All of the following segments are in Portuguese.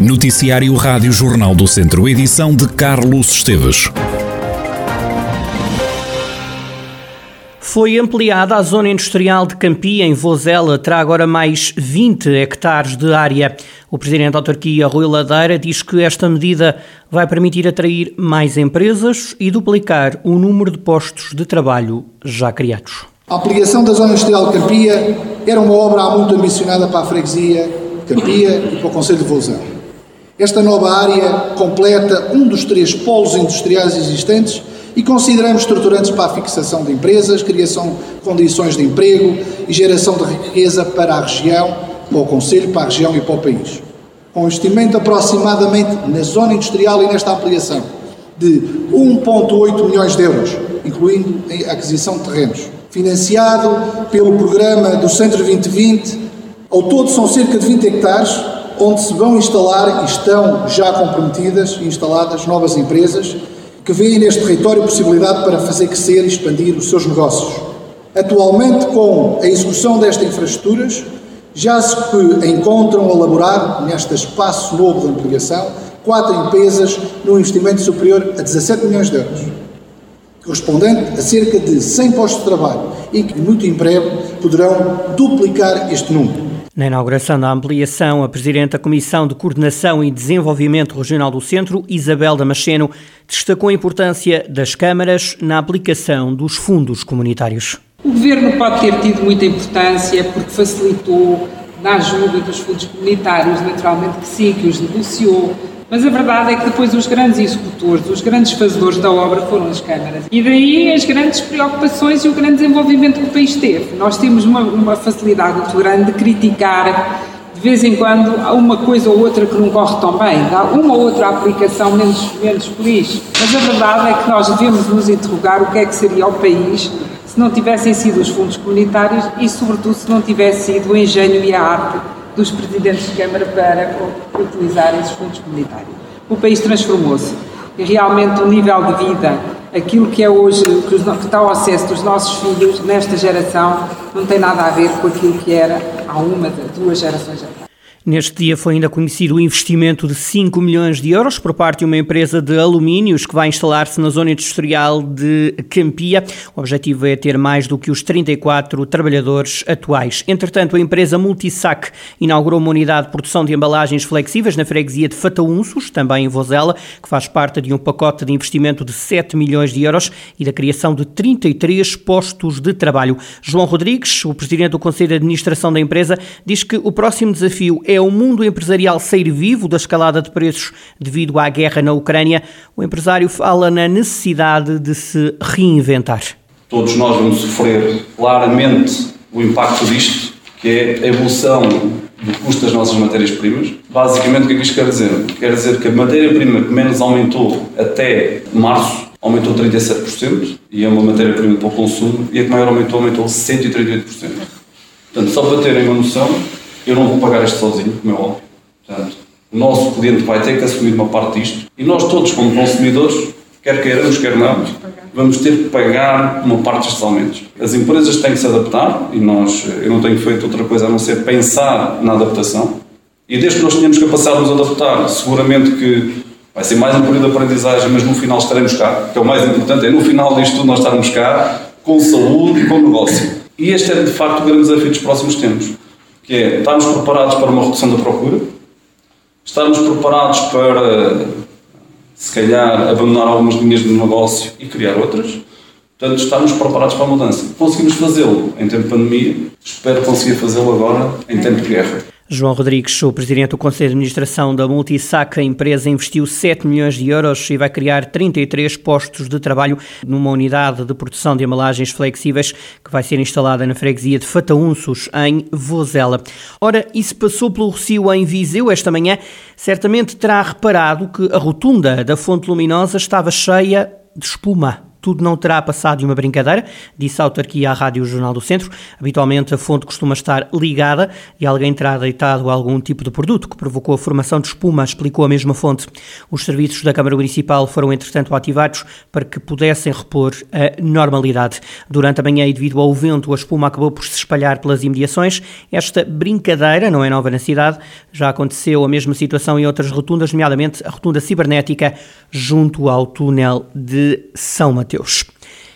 Noticiário Rádio Jornal do Centro, edição de Carlos Esteves. Foi ampliada a zona industrial de Campia, em Vozela, terá agora mais 20 hectares de área. O presidente da autarquia, Rui Ladeira, diz que esta medida vai permitir atrair mais empresas e duplicar o número de postos de trabalho já criados. A ampliação da zona industrial de Campia era uma obra muito ambicionada para a freguesia Campia e para o Conselho de Vozela. Esta nova área completa um dos três polos industriais existentes e consideramos estruturantes para a fixação de empresas, criação de condições de emprego e geração de riqueza para a região, para o Conselho, para a região e para o país. Com investimento aproximadamente na zona industrial e nesta ampliação de 1,8 milhões de euros, incluindo a aquisição de terrenos. Financiado pelo programa do Centro 2020, ao todo são cerca de 20 hectares onde se vão instalar e estão já comprometidas e instaladas novas empresas que veem neste território possibilidade para fazer crescer e expandir os seus negócios. Atualmente, com a execução destas infraestruturas, já se encontram a elaborar, neste espaço novo de ampliação, quatro empresas num investimento superior a 17 milhões de euros, correspondente a cerca de 100 postos de trabalho e que, muito em breve, poderão duplicar este número. Na inauguração da ampliação, a Presidente da Comissão de Coordenação e Desenvolvimento Regional do Centro, Isabel Damasceno, destacou a importância das câmaras na aplicação dos fundos comunitários. O Governo pode ter tido muita importância porque facilitou na ajuda dos fundos comunitários, naturalmente que sim, que os negociou, mas a verdade é que depois os grandes executores, os grandes fazedores da obra foram as câmaras. E daí as grandes preocupações e o grande desenvolvimento que o país teve. Nós temos uma, uma facilidade muito grande de criticar de vez em quando há uma coisa ou outra que não corre tão bem, há uma ou outra aplicação menos, menos feliz. Mas a verdade é que nós devemos nos interrogar o que é que seria o país se não tivessem sido os fundos comunitários e, sobretudo, se não tivesse sido o engenho e a arte dos presidentes de Câmara para utilizar esses fundos comunitários. O país transformou-se e realmente o nível de vida, aquilo que é hoje, que está ao acesso dos nossos filhos nesta geração, não tem nada a ver com aquilo que era há uma, duas gerações atrás. Neste dia foi ainda conhecido o investimento de 5 milhões de euros por parte de uma empresa de alumínios que vai instalar-se na zona industrial de Campia. O objetivo é ter mais do que os 34 trabalhadores atuais. Entretanto, a empresa Multisac inaugurou uma unidade de produção de embalagens flexíveis na freguesia de Fataunços, também em Vozela, que faz parte de um pacote de investimento de 7 milhões de euros e da criação de 33 postos de trabalho. João Rodrigues, o presidente do Conselho de Administração da empresa, diz que o próximo desafio é o mundo empresarial sair vivo da escalada de preços devido à guerra na Ucrânia, o empresário fala na necessidade de se reinventar. Todos nós vamos sofrer claramente o impacto disto, que é a evolução do custo das nossas matérias-primas. Basicamente, o que é que isto quer dizer? Quer dizer que a matéria-prima que menos aumentou até março aumentou 37% e é uma matéria-prima para o consumo, e a que maior aumentou, aumentou 138%. Portanto, só para terem uma noção, eu não vou pagar isto sozinho, como é óbvio. Portanto, o nosso cliente vai ter que assumir uma parte disto e nós todos, como consumidores, quer queiramos, quer não, vamos ter que pagar uma parte destes aumentos. As empresas têm que se adaptar e nós, eu não tenho feito outra coisa a não ser pensar na adaptação. E desde que nós tenhamos capacidade de nos adaptar, seguramente que vai ser mais um período de aprendizagem, mas no final estaremos cá, que é o mais importante, é no final disto tudo nós estarmos cá, com saúde e com negócio. E este é de facto o grande desafio dos próximos tempos que é estarmos preparados para uma redução da procura, estarmos preparados para, se calhar, abandonar algumas linhas de negócio e criar outras. Portanto, estarmos preparados para a mudança. Conseguimos fazê-lo em tempo de pandemia, espero conseguir fazê-lo agora em tempo de guerra. João Rodrigues, o presidente do Conselho de Administração da Multisac, a empresa investiu 7 milhões de euros e vai criar 33 postos de trabalho numa unidade de produção de embalagens flexíveis que vai ser instalada na freguesia de Fataunços, em Vozela. Ora, e se passou pelo Rocio em Viseu esta manhã, certamente terá reparado que a rotunda da Fonte Luminosa estava cheia de espuma. Tudo não terá passado de uma brincadeira, disse a autarquia à Rádio Jornal do Centro. Habitualmente a fonte costuma estar ligada e alguém terá deitado algum tipo de produto que provocou a formação de espuma, explicou a mesma fonte. Os serviços da Câmara Municipal foram, entretanto, ativados para que pudessem repor a normalidade. Durante a manhã e devido ao vento, a espuma acabou por se espalhar pelas imediações. Esta brincadeira não é nova na cidade, já aconteceu a mesma situação em outras rotundas, nomeadamente a rotunda cibernética junto ao túnel de São Mateus.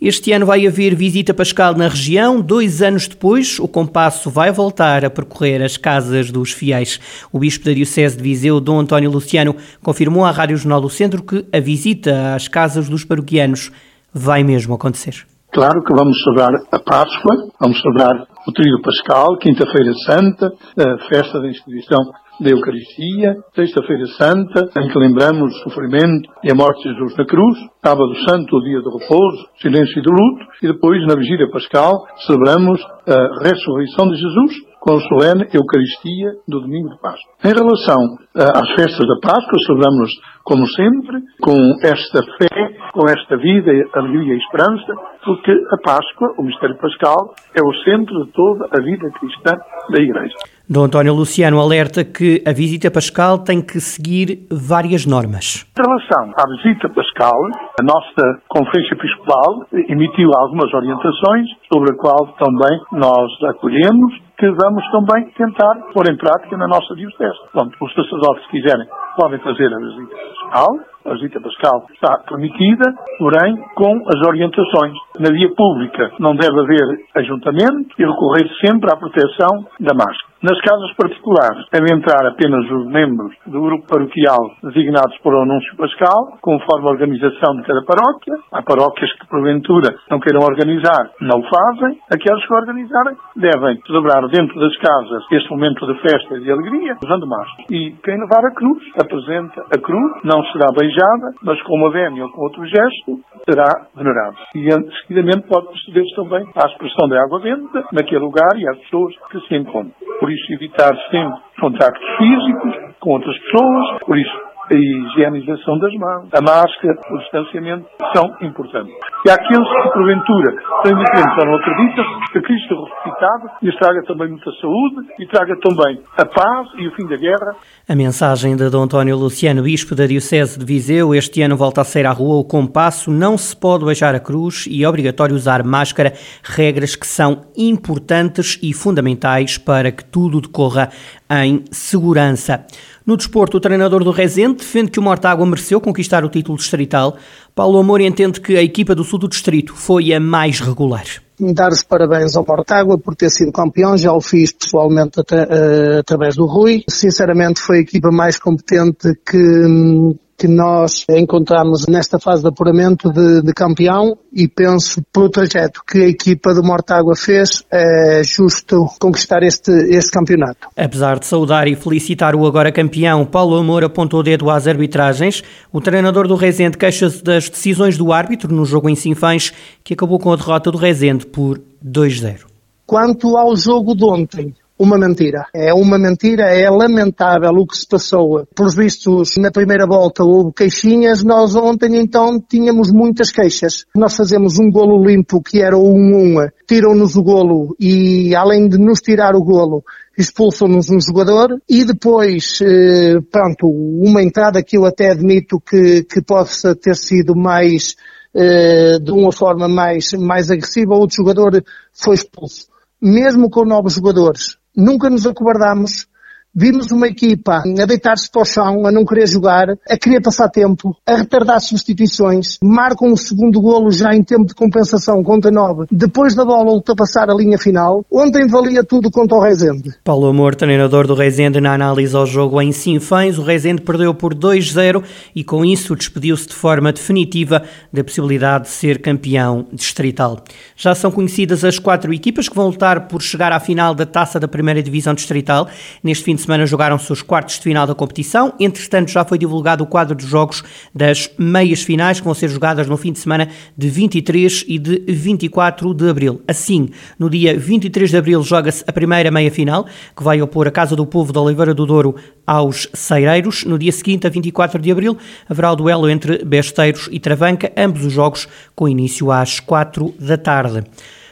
Este ano vai haver visita pascal na região. Dois anos depois, o compasso vai voltar a percorrer as casas dos fiéis. O bispo da Diocese de Viseu, Dom António Luciano, confirmou à Rádio Jornal do Centro que a visita às casas dos paroquianos vai mesmo acontecer. Claro que vamos celebrar a Páscoa, vamos celebrar o Tríduo Pascal, Quinta-feira Santa, a festa da instituição da Eucaristia, Sexta-feira Santa, em que lembramos o sofrimento e a morte de Jesus na cruz, Sábado Santo, o dia do repouso, silêncio e do luto, e depois, na Vigília Pascal, celebramos a ressurreição de Jesus com a solene Eucaristia do domingo de Páscoa. Em relação uh, às festas da Páscoa, celebramos, como sempre, com esta fé, com esta vida, alegria e esperança, porque a Páscoa, o mistério pascal, é o centro de toda a vida cristã da Igreja. Dom António Luciano alerta que a visita pascal tem que seguir várias normas. Em relação à visita pascal, a nossa Conferência Episcopal emitiu algumas orientações sobre a qual também nós acolhemos que vamos também tentar pôr em prática na nossa diocese. Pronto, os sacerdotes, se quiserem, podem fazer a visita pascal, a visita pascal está permitida, porém com as orientações. Na via pública não deve haver ajuntamento e recorrer sempre à proteção da máscara. Nas casas particulares devem entrar apenas os membros do grupo paroquial designados por anúncio pascal, conforme a organização de cada paróquia. Há paróquias que, porventura, não queiram organizar, não o fazem. Aqueles que organizarem devem celebrar dentro das casas este momento de festa e de alegria, usando máscara. E quem levar a cruz, apresenta a cruz, não será beijada, mas com uma vénia ou com outro gesto, será venerado. E seguidamente pode proceder-se também à expressão da água benta naquele lugar e às pessoas que se encontram. Por isso, evitar sempre contactos físicos com outras pessoas. Por isso, a higienização das mãos, a máscara, o distanciamento são importantes. E aqueles que, porventura, têm diferentes ou não acreditam, que Cristo ressuscitado lhes traga também muita saúde e traga também a paz e o fim da guerra. A mensagem de Dom António Luciano, Bispo da Diocese de Viseu, este ano volta a ser à rua o compasso, não se pode beijar a cruz e é obrigatório usar máscara, regras que são importantes e fundamentais para que tudo decorra em segurança. No desporto, o treinador do Rezende defende que o Mortágua mereceu conquistar o título distrital. Paulo Amor entende que a equipa do sul do distrito foi a mais regular. Dar os parabéns ao Mortágua por ter sido campeão, já o fiz pessoalmente uh, através do Rui. Sinceramente foi a equipa mais competente que, hum, que nós encontramos nesta fase de apuramento de, de, campeão e penso pelo trajeto que a equipa do Mortágua fez é justo conquistar este, este campeonato. Apesar de saudar e felicitar o agora campeão, Paulo Amor apontou o dedo às arbitragens. O treinador do Rezende queixa-se das decisões do árbitro no jogo em Sinfãs, que acabou com a derrota do Rezende por 2-0. Quanto ao jogo de ontem, uma mentira. É uma mentira, é lamentável o que se passou. Pelos vistos, na primeira volta houve queixinhas, nós ontem então tínhamos muitas queixas. Nós fazemos um golo limpo que era o 1-1, tiram-nos o golo e além de nos tirar o golo, expulsam-nos um jogador e depois, eh, pronto, uma entrada que eu até admito que, que possa ter sido mais, eh, de uma forma mais, mais agressiva, outro jogador foi expulso. Mesmo com novos jogadores, nunca nos acobardámos, vimos uma equipa a deitar-se para o chão, a não querer jogar, a querer passar tempo, a retardar substituições, marcam o segundo golo já em tempo de compensação contra 9, depois da bola ultrapassar a linha final. Ontem valia tudo contra o Rezende. Paulo Amor, treinador do Rezende, na análise ao jogo em Sinfãs, o Rezende perdeu por 2-0 e com isso despediu-se de forma definitiva da possibilidade de ser campeão distrital. Já são conhecidas as quatro equipas que vão lutar por chegar à final da taça da primeira divisão distrital. Neste fim de semana jogaram-se os quartos de final da competição. Entretanto, já foi divulgado o quadro de jogos das meias finais que vão ser jogadas no fim de semana de 23 e de 24 de abril. Assim, no dia 23 de abril joga-se a primeira meia final, que vai opor a Casa do Povo de Oliveira do Douro aos Ceireiros. No dia seguinte, a 24 de abril, haverá o duelo entre Besteiros e Travanca, ambos os jogos com início às 4 da tarde.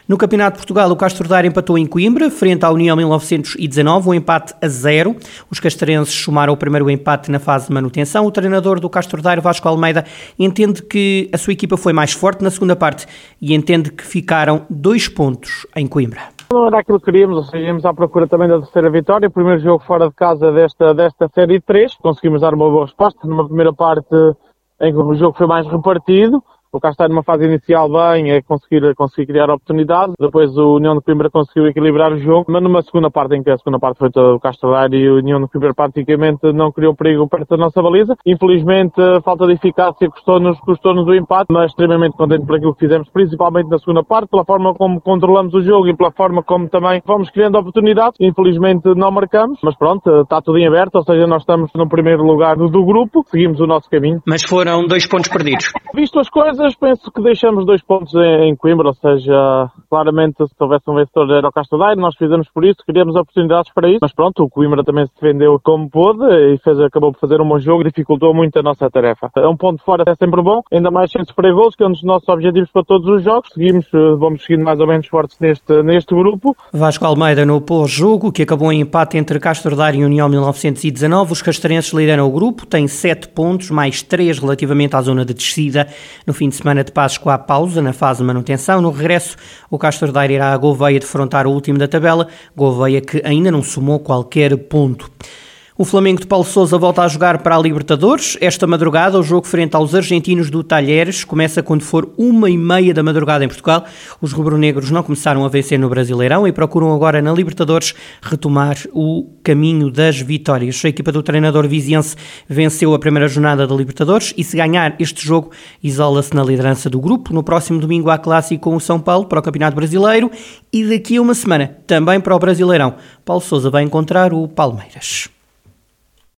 No Campeonato de Portugal, o Castro Daire empatou em Coimbra, frente à União 1919, um empate a zero. Os castrenses somaram o primeiro empate na fase de manutenção. O treinador do Castro Daire, Vasco Almeida, entende que a sua equipa foi mais forte na segunda parte e entende que ficaram dois pontos em Coimbra. Não era aquilo que queríamos, ou seja, íamos à procura também da terceira vitória. O primeiro jogo fora de casa desta, desta série de três. Conseguimos dar uma boa resposta numa primeira parte em que o jogo foi mais repartido o Castelo numa fase inicial bem, é conseguir, conseguir criar oportunidades. Depois o União de Coimbra conseguiu equilibrar o jogo, mas numa segunda parte em que a segunda parte foi todo o Castelo e o União de Coimbra praticamente não criou perigo perto da nossa baliza. Infelizmente, a falta de eficácia custou-nos custou o empate, mas extremamente contente por aquilo que fizemos, principalmente na segunda parte, pela forma como controlamos o jogo e pela forma como também fomos criando oportunidades. Infelizmente não marcamos, mas pronto, está tudo em aberto, ou seja, nós estamos no primeiro lugar do grupo, seguimos o nosso caminho. Mas foram dois pontos perdidos. Visto as coisas, penso que deixamos dois pontos em, Coimbra, ou seja, claramente se houvesse um vencedor era o Castadeiro, nós fizemos por isso, queríamos oportunidades para isso, mas pronto, o Coimbra também se defendeu como pôde e fez, acabou por fazer um bom jogo, dificultou muito a nossa tarefa. É um ponto fora é sempre bom, ainda mais sem sofrer gols, que é um dos nossos objetivos para todos os jogos. Seguimos, eh, vamos seguindo mais ou menos fortes neste, neste grupo. Vasco Almeida no pós-jogo, que acabou em empate entre Castro e União 1919. Os castrenses lideram o grupo, têm 7 pontos, mais 3 relativamente à zona de descida. No fim de semana de Páscoa há pausa na fase de manutenção. No regresso, o Castro Daire irá a Gouveia defrontar o último da tabela, Gouveia que ainda não somou qualquer ponto. O Flamengo de Paulo Sousa volta a jogar para a Libertadores. Esta madrugada, o jogo frente aos argentinos do Talheres começa quando for uma e meia da madrugada em Portugal. Os rubro-negros não começaram a vencer no Brasileirão e procuram agora na Libertadores retomar o caminho das vitórias. A equipa do treinador viziense venceu a primeira jornada da Libertadores e se ganhar este jogo, isola-se na liderança do grupo. No próximo domingo há clássico com o São Paulo para o Campeonato Brasileiro e daqui a uma semana também para o Brasileirão. Paulo Sousa vai encontrar o Palmeiras.